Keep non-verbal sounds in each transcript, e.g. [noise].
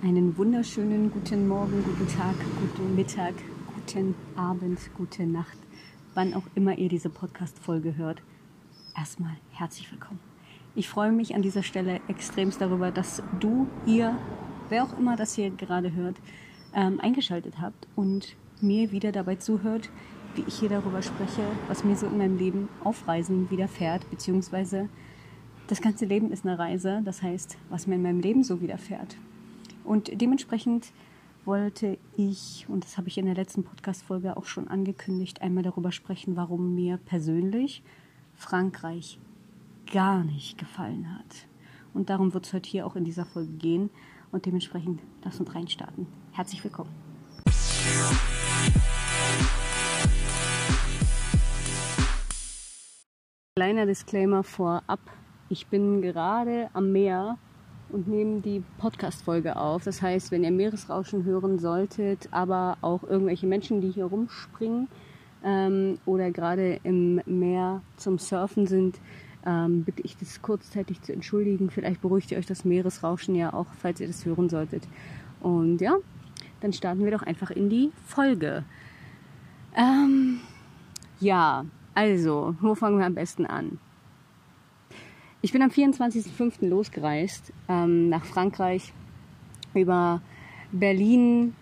Einen wunderschönen guten Morgen, guten Tag, guten Mittag, guten Abend, gute Nacht, wann auch immer ihr diese Podcast-Folge hört. Erstmal herzlich willkommen. Ich freue mich an dieser Stelle extremst darüber, dass du, ihr, wer auch immer das hier gerade hört, ähm, eingeschaltet habt und mir wieder dabei zuhört, wie ich hier darüber spreche, was mir so in meinem Leben auf Reisen widerfährt, beziehungsweise das ganze Leben ist eine Reise, das heißt, was mir in meinem Leben so widerfährt. Und dementsprechend wollte ich, und das habe ich in der letzten Podcast-Folge auch schon angekündigt, einmal darüber sprechen, warum mir persönlich Frankreich gar nicht gefallen hat. Und darum wird es heute hier auch in dieser Folge gehen. Und dementsprechend lass uns reinstarten. Herzlich willkommen. Kleiner Disclaimer vorab. Ich bin gerade am Meer und nehmen die Podcast-Folge auf. Das heißt, wenn ihr Meeresrauschen hören solltet, aber auch irgendwelche Menschen, die hier rumspringen ähm, oder gerade im Meer zum Surfen sind, ähm, bitte ich das kurzzeitig zu entschuldigen. Vielleicht beruhigt ihr euch das Meeresrauschen ja auch, falls ihr das hören solltet. Und ja, dann starten wir doch einfach in die Folge. Ähm, ja, also, wo fangen wir am besten an? Ich bin am 24.05. losgereist ähm, nach Frankreich über Berlin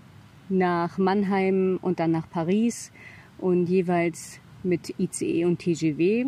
nach Mannheim und dann nach Paris und jeweils mit ICE und TGW.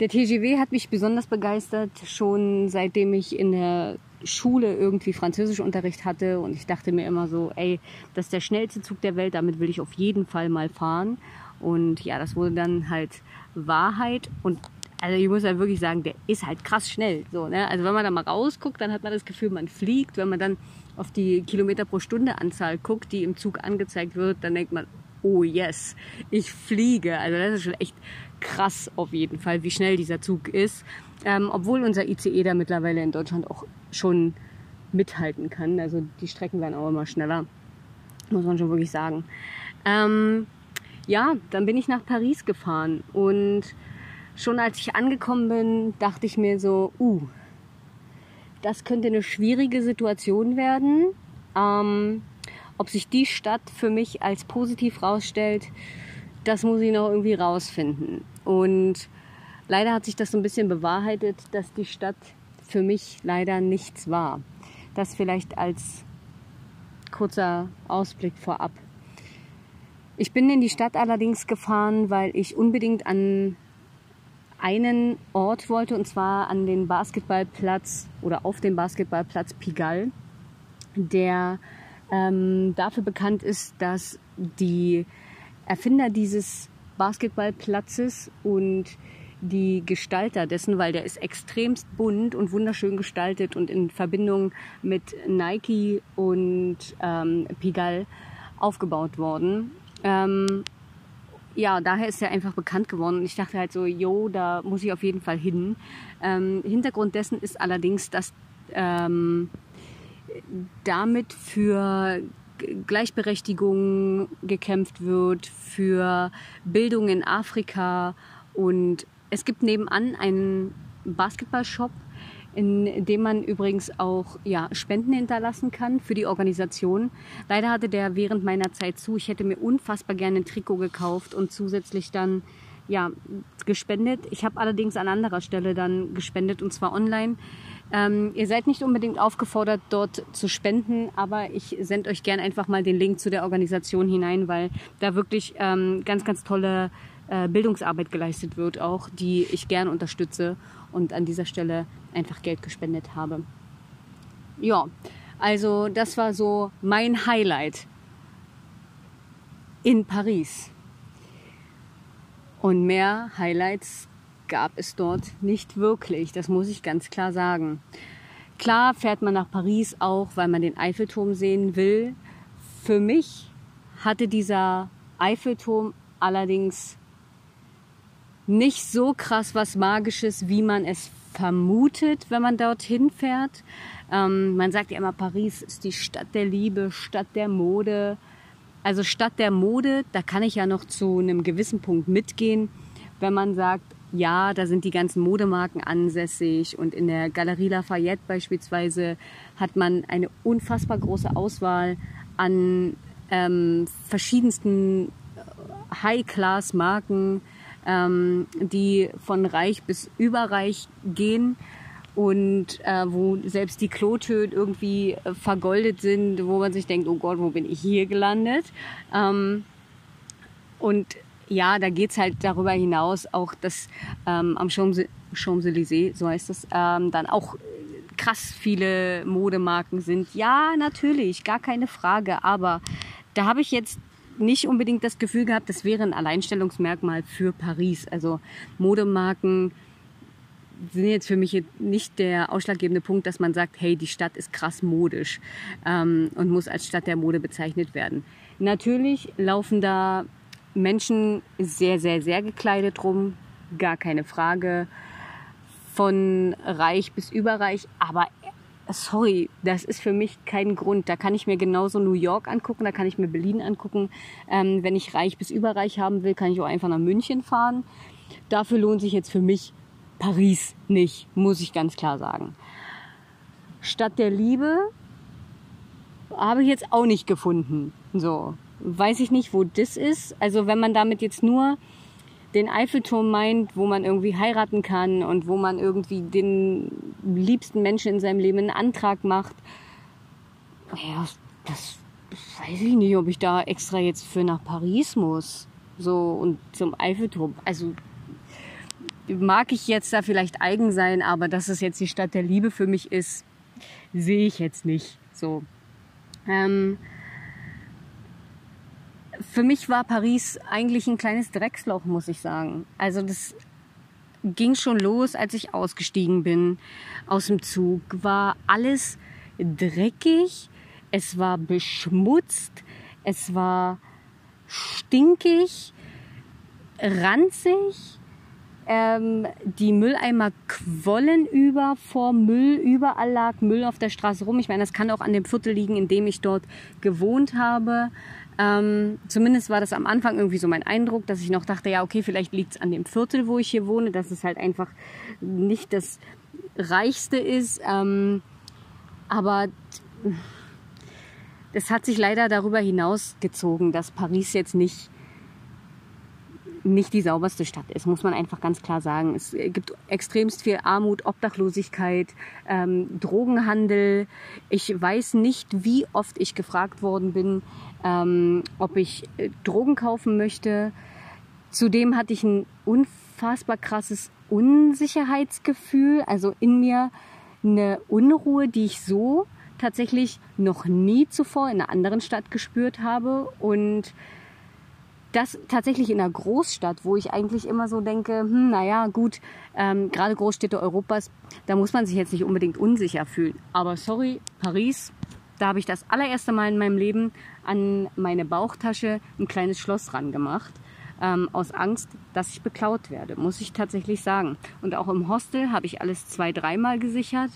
Der TGW hat mich besonders begeistert, schon seitdem ich in der Schule irgendwie Französischunterricht hatte und ich dachte mir immer so, ey, das ist der schnellste Zug der Welt, damit will ich auf jeden Fall mal fahren. Und ja, das wurde dann halt Wahrheit und also ich muss ja wirklich sagen, der ist halt krass schnell. So, ne? Also wenn man da mal rausguckt, dann hat man das Gefühl, man fliegt. Wenn man dann auf die Kilometer pro Stunde Anzahl guckt, die im Zug angezeigt wird, dann denkt man, oh yes, ich fliege. Also das ist schon echt krass auf jeden Fall, wie schnell dieser Zug ist. Ähm, obwohl unser ICE da mittlerweile in Deutschland auch schon mithalten kann. Also die Strecken werden auch immer schneller, muss man schon wirklich sagen. Ähm, ja, dann bin ich nach Paris gefahren und schon als ich angekommen bin, dachte ich mir so, uh, das könnte eine schwierige Situation werden. Ähm, ob sich die Stadt für mich als positiv rausstellt, das muss ich noch irgendwie rausfinden. Und leider hat sich das so ein bisschen bewahrheitet, dass die Stadt für mich leider nichts war. Das vielleicht als kurzer Ausblick vorab. Ich bin in die Stadt allerdings gefahren, weil ich unbedingt an einen Ort wollte, und zwar an den Basketballplatz oder auf den Basketballplatz Pigalle, der ähm, dafür bekannt ist, dass die Erfinder dieses Basketballplatzes und die Gestalter dessen, weil der ist extremst bunt und wunderschön gestaltet und in Verbindung mit Nike und ähm, Pigalle aufgebaut worden. Ähm, ja, daher ist er einfach bekannt geworden. Ich dachte halt so, jo, da muss ich auf jeden Fall hin. Ähm, Hintergrund dessen ist allerdings, dass ähm, damit für Gleichberechtigung gekämpft wird, für Bildung in Afrika und es gibt nebenan einen Basketballshop, in dem man übrigens auch ja, Spenden hinterlassen kann für die Organisation. Leider hatte der während meiner Zeit zu. Ich hätte mir unfassbar gerne ein Trikot gekauft und zusätzlich dann ja, gespendet. Ich habe allerdings an anderer Stelle dann gespendet und zwar online. Ähm, ihr seid nicht unbedingt aufgefordert, dort zu spenden, aber ich sende euch gerne einfach mal den Link zu der Organisation hinein, weil da wirklich ähm, ganz, ganz tolle äh, Bildungsarbeit geleistet wird, auch die ich gerne unterstütze und an dieser Stelle einfach Geld gespendet habe. Ja, also das war so mein Highlight in Paris. Und mehr Highlights gab es dort nicht wirklich, das muss ich ganz klar sagen. Klar fährt man nach Paris auch, weil man den Eiffelturm sehen will. Für mich hatte dieser Eiffelturm allerdings nicht so krass was Magisches, wie man es vermutet, wenn man dorthin fährt. Ähm, man sagt ja immer, Paris ist die Stadt der Liebe, Stadt der Mode. Also statt der Mode, da kann ich ja noch zu einem gewissen Punkt mitgehen, wenn man sagt, ja, da sind die ganzen Modemarken ansässig und in der Galerie Lafayette beispielsweise hat man eine unfassbar große Auswahl an ähm, verschiedensten äh, High-Class-Marken, ähm, die von reich bis überreich gehen und äh, wo selbst die Klotöne irgendwie äh, vergoldet sind, wo man sich denkt, oh Gott, wo bin ich hier gelandet? Ähm, und ja, da geht's halt darüber hinaus auch, dass ähm, am Champs-Élysées, so heißt es, ähm, dann auch krass viele Modemarken sind. Ja, natürlich, gar keine Frage, aber da habe ich jetzt nicht unbedingt das Gefühl gehabt, das wäre ein Alleinstellungsmerkmal für Paris. Also Modemarken sind jetzt für mich nicht der ausschlaggebende Punkt, dass man sagt, hey, die Stadt ist krass modisch ähm, und muss als Stadt der Mode bezeichnet werden. Natürlich laufen da Menschen sehr, sehr, sehr gekleidet rum, gar keine Frage. Von reich bis überreich, aber sorry, das ist für mich kein Grund. Da kann ich mir genauso New York angucken, da kann ich mir Berlin angucken. Ähm, wenn ich reich bis überreich haben will, kann ich auch einfach nach München fahren. Dafür lohnt sich jetzt für mich Paris nicht, muss ich ganz klar sagen. Stadt der Liebe habe ich jetzt auch nicht gefunden. So, weiß ich nicht, wo das ist. Also wenn man damit jetzt nur den Eiffelturm meint, wo man irgendwie heiraten kann und wo man irgendwie den liebsten Menschen in seinem Leben einen Antrag macht, ja, das weiß ich nicht, ob ich da extra jetzt für nach Paris muss. So und zum Eiffelturm. Also mag ich jetzt da vielleicht eigen sein, aber dass es jetzt die Stadt der Liebe für mich ist, sehe ich jetzt nicht. So. Ähm, für mich war Paris eigentlich ein kleines Drecksloch, muss ich sagen. Also das ging schon los, als ich ausgestiegen bin aus dem Zug. War alles dreckig, es war beschmutzt, es war stinkig, ranzig ähm, die Mülleimer quollen über vor Müll, überall lag Müll auf der Straße rum. Ich meine, das kann auch an dem Viertel liegen, in dem ich dort gewohnt habe. Ähm, zumindest war das am Anfang irgendwie so mein Eindruck, dass ich noch dachte, ja, okay, vielleicht liegt es an dem Viertel, wo ich hier wohne, dass es halt einfach nicht das Reichste ist. Ähm, aber das hat sich leider darüber hinaus gezogen, dass Paris jetzt nicht nicht die sauberste Stadt ist, muss man einfach ganz klar sagen. Es gibt extremst viel Armut, Obdachlosigkeit, ähm, Drogenhandel. Ich weiß nicht, wie oft ich gefragt worden bin, ähm, ob ich äh, Drogen kaufen möchte. Zudem hatte ich ein unfassbar krasses Unsicherheitsgefühl, also in mir eine Unruhe, die ich so tatsächlich noch nie zuvor in einer anderen Stadt gespürt habe und das tatsächlich in einer Großstadt, wo ich eigentlich immer so denke, hm, naja, gut, ähm, gerade Großstädte Europas, da muss man sich jetzt nicht unbedingt unsicher fühlen. Aber sorry, Paris, da habe ich das allererste Mal in meinem Leben an meine Bauchtasche ein kleines Schloss ran gemacht. Ähm, aus Angst, dass ich beklaut werde, muss ich tatsächlich sagen. Und auch im Hostel habe ich alles zwei, dreimal gesichert,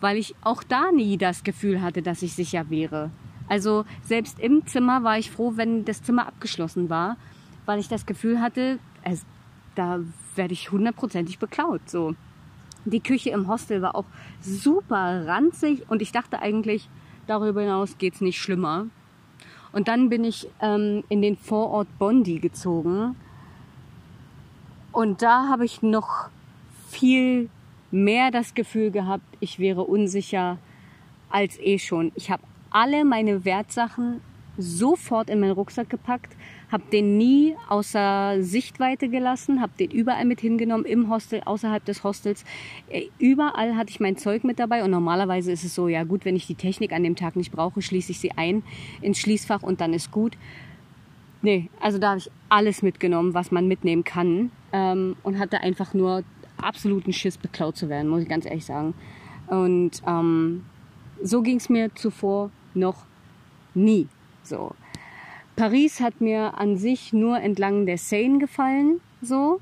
weil ich auch da nie das Gefühl hatte, dass ich sicher wäre. Also selbst im Zimmer war ich froh, wenn das Zimmer abgeschlossen war, weil ich das Gefühl hatte, es, da werde ich hundertprozentig beklaut. So. Die Küche im Hostel war auch super ranzig und ich dachte eigentlich, darüber hinaus geht es nicht schlimmer. Und dann bin ich ähm, in den Vorort Bondi gezogen und da habe ich noch viel mehr das Gefühl gehabt, ich wäre unsicher als eh schon. Ich habe alle meine Wertsachen sofort in meinen Rucksack gepackt, habe den nie außer Sichtweite gelassen, habe den überall mit hingenommen, im Hostel, außerhalb des Hostels. Äh, überall hatte ich mein Zeug mit dabei und normalerweise ist es so, ja gut, wenn ich die Technik an dem Tag nicht brauche, schließe ich sie ein ins Schließfach und dann ist gut. Nee, also da habe ich alles mitgenommen, was man mitnehmen kann ähm, und hatte einfach nur absoluten Schiss, beklaut zu werden, muss ich ganz ehrlich sagen. Und ähm, so ging es mir zuvor noch nie. So. Paris hat mir an sich nur entlang der Seine gefallen, so.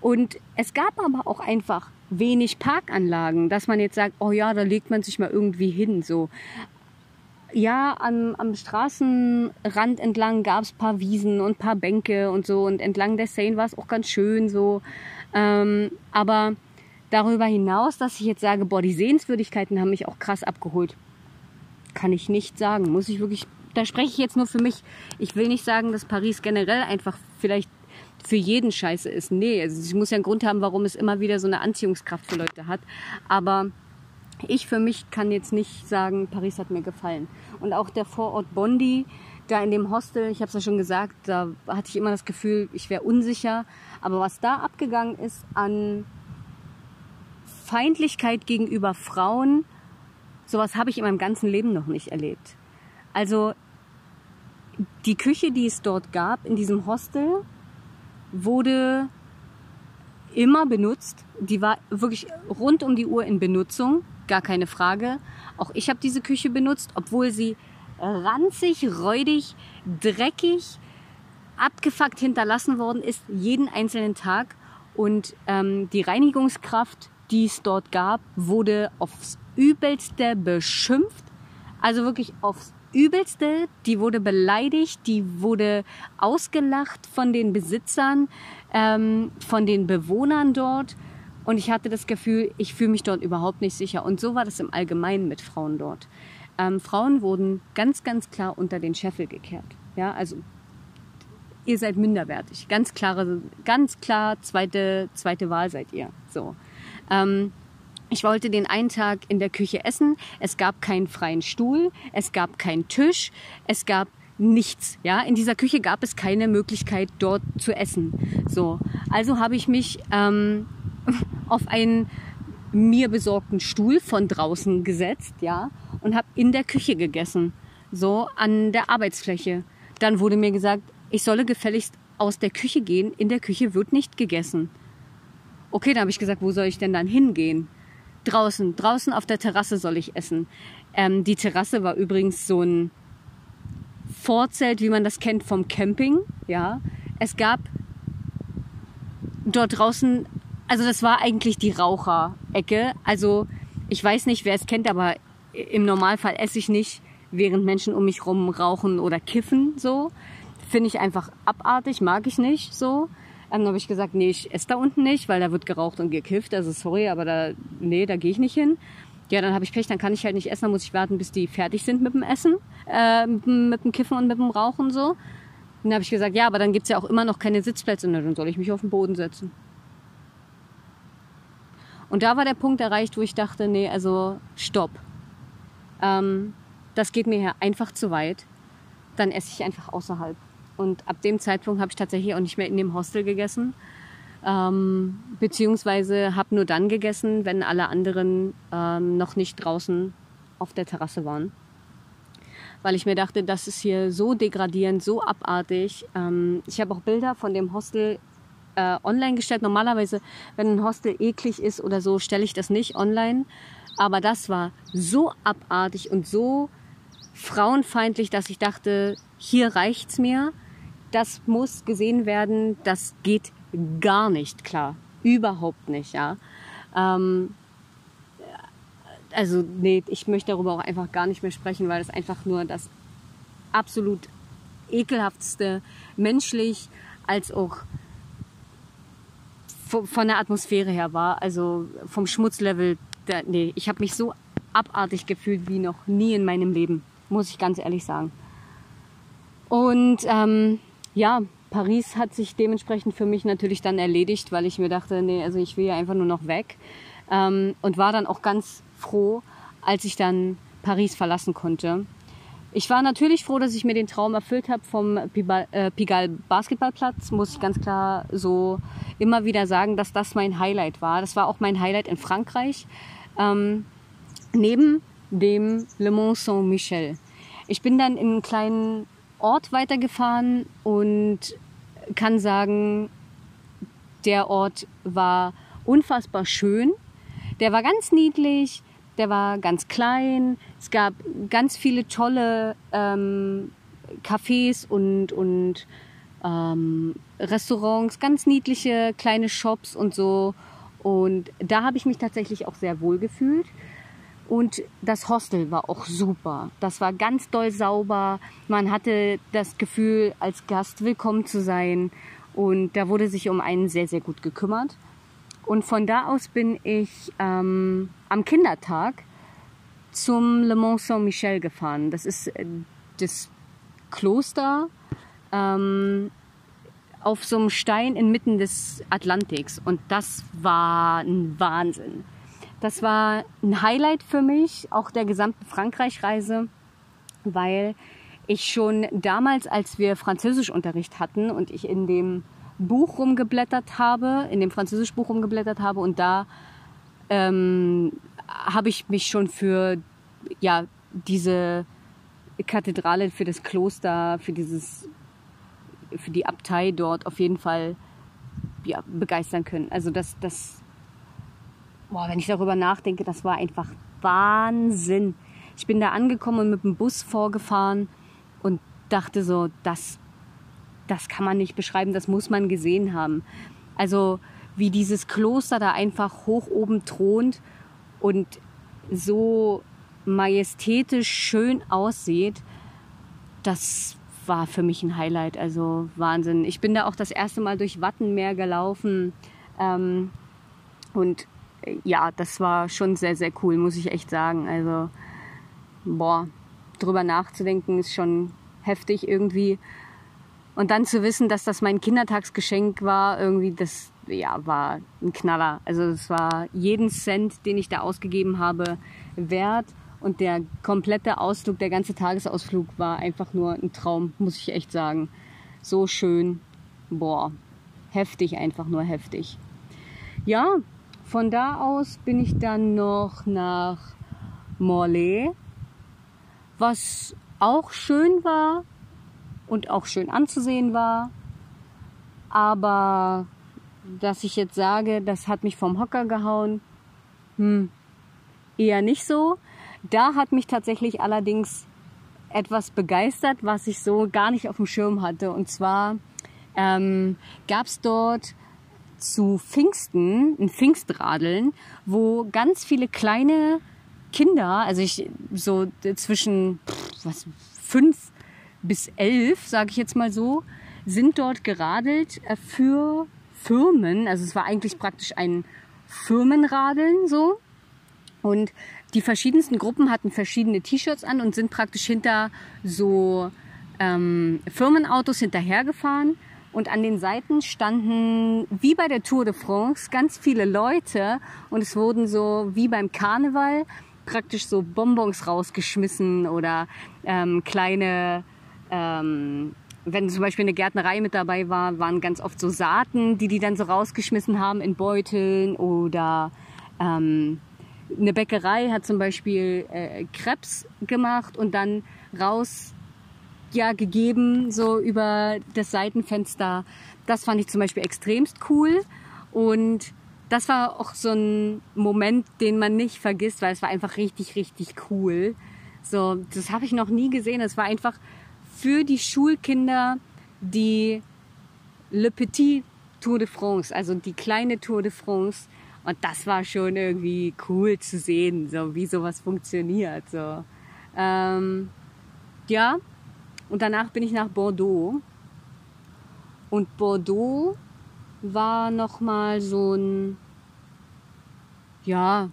Und es gab aber auch einfach wenig Parkanlagen, dass man jetzt sagt, oh ja, da legt man sich mal irgendwie hin, so. ja, am, am Straßenrand entlang gab es paar Wiesen und paar Bänke und so. Und entlang der Seine war es auch ganz schön so. Ähm, aber darüber hinaus, dass ich jetzt sage, boah, die Sehenswürdigkeiten haben mich auch krass abgeholt, kann ich nicht sagen. Muss ich wirklich, da spreche ich jetzt nur für mich. Ich will nicht sagen, dass Paris generell einfach vielleicht für jeden scheiße ist. Nee, also ich muss ja einen Grund haben, warum es immer wieder so eine Anziehungskraft für Leute hat. Aber ich für mich kann jetzt nicht sagen, Paris hat mir gefallen. Und auch der Vorort Bondi, da in dem Hostel, ich habe es ja schon gesagt, da hatte ich immer das Gefühl, ich wäre unsicher. Aber was da abgegangen ist an Feindlichkeit gegenüber Frauen, sowas habe ich in meinem ganzen Leben noch nicht erlebt. Also die Küche, die es dort gab in diesem Hostel, wurde immer benutzt. Die war wirklich rund um die Uhr in Benutzung, gar keine Frage. Auch ich habe diese Küche benutzt, obwohl sie ranzig, räudig, dreckig, abgefuckt hinterlassen worden ist, jeden einzelnen Tag. Und ähm, die Reinigungskraft, die es dort gab, wurde aufs übelste beschimpft. Also wirklich aufs übelste. Die wurde beleidigt, die wurde ausgelacht von den Besitzern, ähm, von den Bewohnern dort. Und ich hatte das Gefühl, ich fühle mich dort überhaupt nicht sicher. Und so war das im Allgemeinen mit Frauen dort. Ähm, Frauen wurden ganz, ganz klar unter den Scheffel gekehrt. Ja, also ihr seid minderwertig. Ganz klare, ganz klar zweite, zweite Wahl seid ihr. So. Ähm, ich wollte den einen Tag in der Küche essen. Es gab keinen freien Stuhl, es gab keinen Tisch, es gab nichts. Ja, in dieser Küche gab es keine Möglichkeit, dort zu essen. So, also habe ich mich ähm, [laughs] auf einen mir besorgten Stuhl von draußen gesetzt, ja, und habe in der Küche gegessen, so an der Arbeitsfläche. Dann wurde mir gesagt, ich solle gefälligst aus der Küche gehen. In der Küche wird nicht gegessen. Okay, dann habe ich gesagt, wo soll ich denn dann hingehen? Draußen, draußen auf der Terrasse soll ich essen. Ähm, die Terrasse war übrigens so ein Vorzelt, wie man das kennt vom Camping. Ja, es gab dort draußen, also das war eigentlich die Raucherecke. Also ich weiß nicht, wer es kennt, aber im Normalfall esse ich nicht, während Menschen um mich rum rauchen oder kiffen. So finde ich einfach abartig, mag ich nicht. So dann habe ich gesagt, nee, ich esse da unten nicht, weil da wird geraucht und gekifft. Also sorry, aber da, nee, da gehe ich nicht hin. Ja, dann habe ich Pech, dann kann ich halt nicht essen, dann muss ich warten, bis die fertig sind mit dem Essen, äh, mit dem Kiffen und mit dem Rauchen so. Dann habe ich gesagt, ja, aber dann gibt's ja auch immer noch keine Sitzplätze, dann soll ich mich auf den Boden setzen. Und da war der Punkt erreicht, wo ich dachte, nee, also stopp. Ähm, das geht mir hier einfach zu weit. Dann esse ich einfach außerhalb. Und ab dem Zeitpunkt habe ich tatsächlich auch nicht mehr in dem Hostel gegessen. Ähm, beziehungsweise habe nur dann gegessen, wenn alle anderen ähm, noch nicht draußen auf der Terrasse waren. Weil ich mir dachte, das ist hier so degradierend, so abartig. Ähm, ich habe auch Bilder von dem Hostel äh, online gestellt. Normalerweise, wenn ein Hostel eklig ist oder so, stelle ich das nicht online. Aber das war so abartig und so frauenfeindlich, dass ich dachte, hier reicht's mir das muss gesehen werden, das geht gar nicht klar. Überhaupt nicht, ja. Ähm, also, nee, ich möchte darüber auch einfach gar nicht mehr sprechen, weil es einfach nur das absolut ekelhaftste, menschlich als auch von der Atmosphäre her war. Also vom Schmutzlevel, der, nee, ich habe mich so abartig gefühlt wie noch nie in meinem Leben, muss ich ganz ehrlich sagen. Und ähm, ja, Paris hat sich dementsprechend für mich natürlich dann erledigt, weil ich mir dachte, nee, also ich will ja einfach nur noch weg. Ähm, und war dann auch ganz froh, als ich dann Paris verlassen konnte. Ich war natürlich froh, dass ich mir den Traum erfüllt habe vom äh, Pigalle Basketballplatz. Muss ich ganz klar so immer wieder sagen, dass das mein Highlight war. Das war auch mein Highlight in Frankreich. Ähm, neben dem Le Mont Saint-Michel. Ich bin dann in einen kleinen Ort weitergefahren und kann sagen, der Ort war unfassbar schön. Der war ganz niedlich, der war ganz klein. Es gab ganz viele tolle ähm, Cafés und, und ähm, Restaurants, ganz niedliche kleine Shops und so. Und da habe ich mich tatsächlich auch sehr wohl gefühlt. Und das Hostel war auch super. Das war ganz doll sauber. Man hatte das Gefühl, als Gast willkommen zu sein. Und da wurde sich um einen sehr, sehr gut gekümmert. Und von da aus bin ich ähm, am Kindertag zum Le Mont Saint-Michel gefahren. Das ist äh, das Kloster ähm, auf so einem Stein inmitten des Atlantiks. Und das war ein Wahnsinn. Das war ein Highlight für mich, auch der gesamten Frankreich-Reise, weil ich schon damals, als wir Französischunterricht hatten und ich in dem Buch rumgeblättert habe, in dem Französischbuch rumgeblättert habe und da ähm, habe ich mich schon für ja diese Kathedrale, für das Kloster, für dieses, für die Abtei dort auf jeden Fall ja, begeistern können. Also das, das boah, wenn ich darüber nachdenke, das war einfach Wahnsinn. Ich bin da angekommen und mit dem Bus vorgefahren und dachte so, das, das kann man nicht beschreiben, das muss man gesehen haben. Also wie dieses Kloster da einfach hoch oben thront und so majestätisch schön aussieht, das war für mich ein Highlight. Also Wahnsinn. Ich bin da auch das erste Mal durch Wattenmeer gelaufen ähm, und ja, das war schon sehr, sehr cool, muss ich echt sagen. Also, boah, drüber nachzudenken ist schon heftig irgendwie. Und dann zu wissen, dass das mein Kindertagsgeschenk war, irgendwie, das ja, war ein Knaller. Also es war jeden Cent, den ich da ausgegeben habe, wert. Und der komplette Ausflug, der ganze Tagesausflug war einfach nur ein Traum, muss ich echt sagen. So schön. Boah, heftig, einfach nur heftig. Ja, von da aus bin ich dann noch nach Morlaix, was auch schön war und auch schön anzusehen war. Aber dass ich jetzt sage, das hat mich vom Hocker gehauen, hm, eher nicht so. Da hat mich tatsächlich allerdings etwas begeistert, was ich so gar nicht auf dem Schirm hatte. Und zwar ähm, gab es dort zu Pfingsten, ein Pfingstradeln, wo ganz viele kleine Kinder, also ich so zwischen was fünf bis elf, sage ich jetzt mal so, sind dort geradelt äh, für Firmen. Also es war eigentlich praktisch ein Firmenradeln so. Und die verschiedensten Gruppen hatten verschiedene T-Shirts an und sind praktisch hinter so ähm, Firmenautos hinterhergefahren und an den Seiten standen, wie bei der Tour de France, ganz viele Leute. Und es wurden so, wie beim Karneval, praktisch so Bonbons rausgeschmissen oder ähm, kleine, ähm, wenn zum Beispiel eine Gärtnerei mit dabei war, waren ganz oft so Saaten, die die dann so rausgeschmissen haben in Beuteln oder ähm, eine Bäckerei hat zum Beispiel äh, Krebs gemacht und dann raus ja gegeben, so über das Seitenfenster. Das fand ich zum Beispiel extremst cool. Und das war auch so ein Moment, den man nicht vergisst, weil es war einfach richtig, richtig cool. So, das habe ich noch nie gesehen. Es war einfach für die Schulkinder die Le Petit Tour de France, also die kleine Tour de France. Und das war schon irgendwie cool zu sehen, so wie sowas funktioniert. So. Ähm, ja, und danach bin ich nach Bordeaux. Und Bordeaux war nochmal so ein, ja,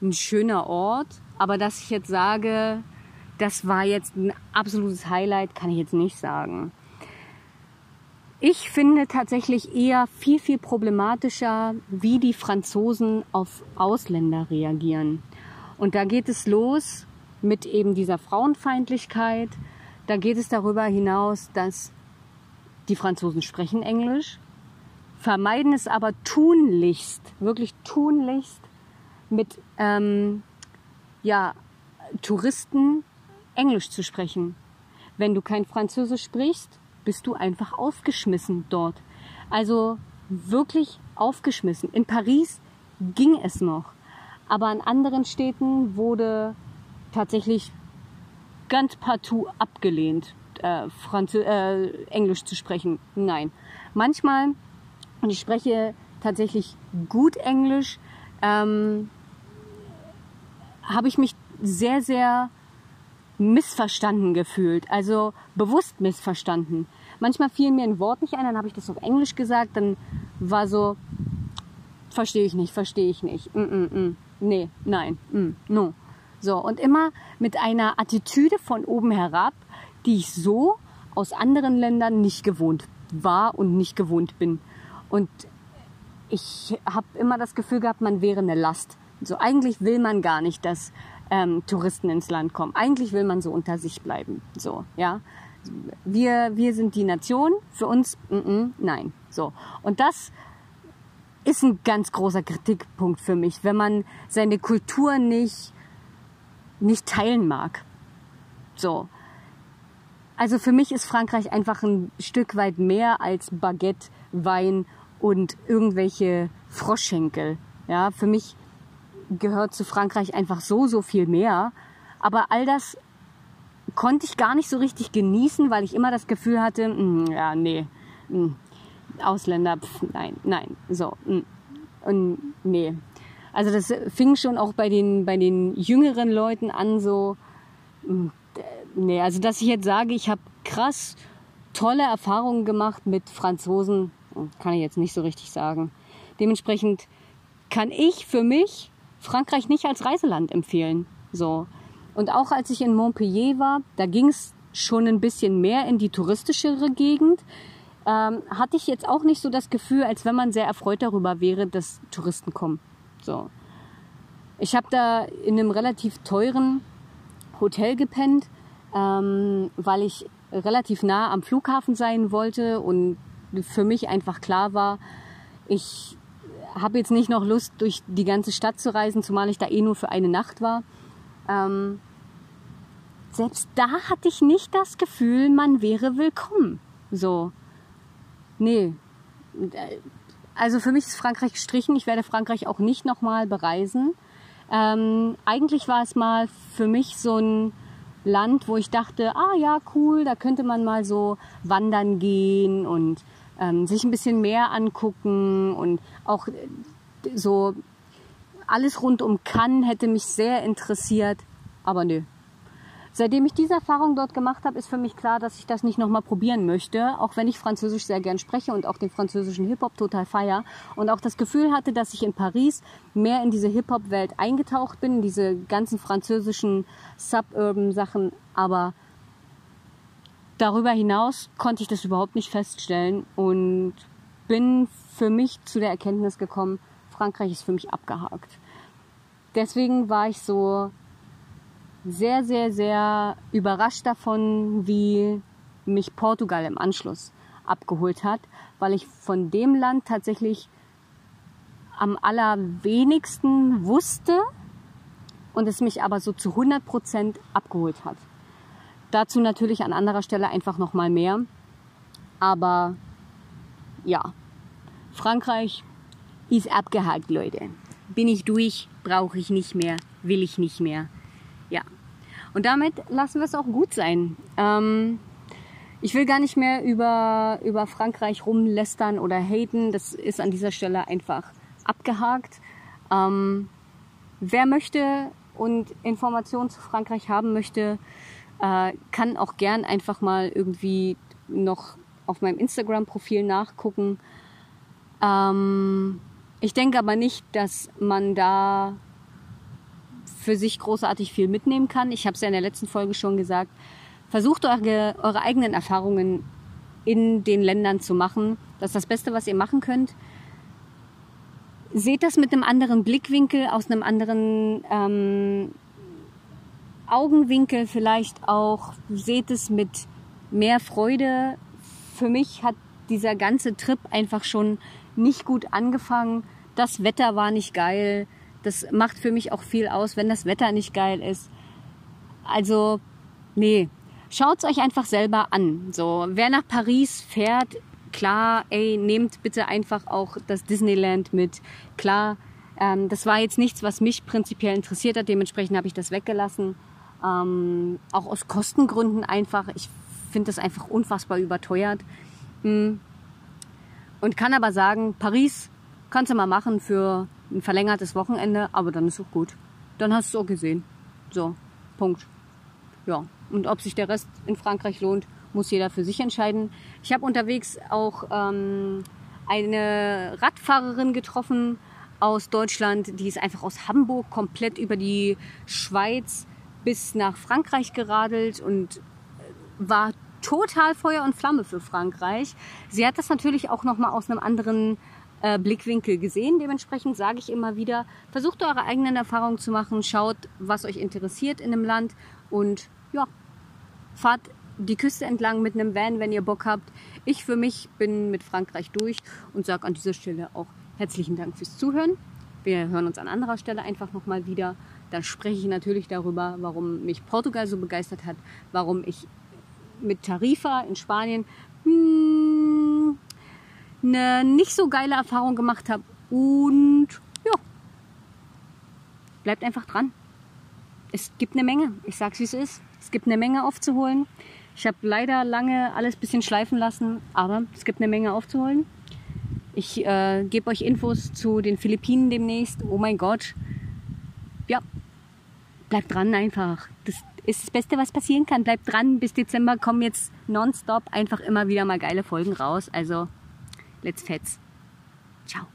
ein schöner Ort. Aber dass ich jetzt sage, das war jetzt ein absolutes Highlight, kann ich jetzt nicht sagen. Ich finde tatsächlich eher viel, viel problematischer, wie die Franzosen auf Ausländer reagieren. Und da geht es los mit eben dieser Frauenfeindlichkeit, da geht es darüber hinaus, dass die Franzosen sprechen Englisch, vermeiden es aber tunlichst, wirklich tunlichst mit ähm, ja, Touristen Englisch zu sprechen. Wenn du kein Französisch sprichst, bist du einfach aufgeschmissen dort. Also wirklich aufgeschmissen. In Paris ging es noch, aber in anderen Städten wurde tatsächlich ganz partout abgelehnt, äh, Franzö äh, Englisch zu sprechen. Nein. Manchmal, und ich spreche tatsächlich gut Englisch, ähm, habe ich mich sehr, sehr missverstanden gefühlt. Also bewusst missverstanden. Manchmal fiel mir ein Wort nicht ein, dann habe ich das auf Englisch gesagt, dann war so, verstehe ich nicht, verstehe ich nicht. Mm, mm, mm. Nee, nein, mm, no. So, und immer mit einer Attitüde von oben herab, die ich so aus anderen Ländern nicht gewohnt war und nicht gewohnt bin. Und ich habe immer das Gefühl gehabt, man wäre eine Last. So eigentlich will man gar nicht, dass ähm, Touristen ins Land kommen. Eigentlich will man so unter sich bleiben. So, ja. Wir, wir sind die Nation. Für uns, mm -mm, nein. So. Und das ist ein ganz großer Kritikpunkt für mich, wenn man seine Kultur nicht, nicht teilen mag. So. Also für mich ist Frankreich einfach ein Stück weit mehr als Baguette, Wein und irgendwelche Froschschenkel. Ja, für mich gehört zu Frankreich einfach so, so viel mehr. Aber all das konnte ich gar nicht so richtig genießen, weil ich immer das Gefühl hatte, mh, hm, ja, nee, mh, hm, Ausländer, pf, nein, nein, so, mh, hm, und nee. Also das fing schon auch bei den, bei den jüngeren Leuten an, so, nee, also dass ich jetzt sage, ich habe krass tolle Erfahrungen gemacht mit Franzosen, kann ich jetzt nicht so richtig sagen. Dementsprechend kann ich für mich Frankreich nicht als Reiseland empfehlen. So. Und auch als ich in Montpellier war, da ging es schon ein bisschen mehr in die touristischere Gegend. Ähm, hatte ich jetzt auch nicht so das Gefühl, als wenn man sehr erfreut darüber wäre, dass Touristen kommen. So. Ich habe da in einem relativ teuren Hotel gepennt, ähm, weil ich relativ nah am Flughafen sein wollte und für mich einfach klar war, ich habe jetzt nicht noch Lust, durch die ganze Stadt zu reisen, zumal ich da eh nur für eine Nacht war. Ähm, selbst da hatte ich nicht das Gefühl, man wäre willkommen. So. Nee. Also für mich ist Frankreich gestrichen. Ich werde Frankreich auch nicht nochmal bereisen. Ähm, eigentlich war es mal für mich so ein Land, wo ich dachte, ah ja, cool, da könnte man mal so wandern gehen und ähm, sich ein bisschen mehr angucken und auch äh, so alles rund um Cannes hätte mich sehr interessiert, aber nö. Seitdem ich diese Erfahrung dort gemacht habe, ist für mich klar, dass ich das nicht nochmal probieren möchte, auch wenn ich Französisch sehr gern spreche und auch den französischen Hip-Hop total feier und auch das Gefühl hatte, dass ich in Paris mehr in diese Hip-Hop-Welt eingetaucht bin, in diese ganzen französischen Suburban-Sachen, aber darüber hinaus konnte ich das überhaupt nicht feststellen und bin für mich zu der Erkenntnis gekommen, Frankreich ist für mich abgehakt. Deswegen war ich so sehr, sehr, sehr überrascht davon, wie mich Portugal im Anschluss abgeholt hat, weil ich von dem Land tatsächlich am allerwenigsten wusste und es mich aber so zu 100 Prozent abgeholt hat. Dazu natürlich an anderer Stelle einfach noch mal mehr. Aber ja, Frankreich ist abgehakt, Leute. Bin ich durch, brauche ich nicht mehr, will ich nicht mehr. Und damit lassen wir es auch gut sein. Ähm, ich will gar nicht mehr über, über Frankreich rumlästern oder haten. Das ist an dieser Stelle einfach abgehakt. Ähm, wer möchte und Informationen zu Frankreich haben möchte, äh, kann auch gern einfach mal irgendwie noch auf meinem Instagram-Profil nachgucken. Ähm, ich denke aber nicht, dass man da für sich großartig viel mitnehmen kann. Ich habe es ja in der letzten Folge schon gesagt. Versucht eure, eure eigenen Erfahrungen in den Ländern zu machen. Das ist das Beste, was ihr machen könnt. Seht das mit einem anderen Blickwinkel, aus einem anderen ähm, Augenwinkel vielleicht auch, seht es mit mehr Freude. Für mich hat dieser ganze Trip einfach schon nicht gut angefangen. Das Wetter war nicht geil. Das macht für mich auch viel aus, wenn das Wetter nicht geil ist. Also, nee, schaut's euch einfach selber an. So, wer nach Paris fährt, klar, ey, nehmt bitte einfach auch das Disneyland mit. Klar, ähm, das war jetzt nichts, was mich prinzipiell interessiert hat. Dementsprechend habe ich das weggelassen. Ähm, auch aus Kostengründen einfach. Ich finde das einfach unfassbar überteuert. Hm. Und kann aber sagen, Paris kannst du mal machen für ein verlängertes Wochenende, aber dann ist auch gut. dann hast du es auch gesehen. So, Punkt. Ja, und ob sich der Rest in Frankreich lohnt, muss jeder für sich entscheiden. Ich habe unterwegs auch ähm, eine Radfahrerin getroffen aus Deutschland, die ist einfach aus Hamburg komplett über die Schweiz bis nach Frankreich geradelt und war total Feuer und Flamme für Frankreich. Sie hat das natürlich auch noch mal aus einem anderen äh, Blickwinkel gesehen. Dementsprechend sage ich immer wieder, versucht eure eigenen Erfahrungen zu machen, schaut, was euch interessiert in einem Land und ja, fahrt die Küste entlang mit einem Van, wenn ihr Bock habt. Ich für mich bin mit Frankreich durch und sage an dieser Stelle auch herzlichen Dank fürs Zuhören. Wir hören uns an anderer Stelle einfach nochmal wieder. Dann spreche ich natürlich darüber, warum mich Portugal so begeistert hat, warum ich mit Tarifa in Spanien hm, eine nicht so geile Erfahrung gemacht habe. Und ja, bleibt einfach dran. Es gibt eine Menge. Ich sag's wie es ist. Es gibt eine Menge aufzuholen. Ich habe leider lange alles bisschen schleifen lassen, aber es gibt eine Menge aufzuholen. Ich äh, gebe euch Infos zu den Philippinen demnächst. Oh mein Gott. Ja, bleibt dran einfach. Das ist das Beste, was passieren kann. Bleibt dran. Bis Dezember kommen jetzt nonstop einfach immer wieder mal geile Folgen raus. Also, Let's fetz. Ciao.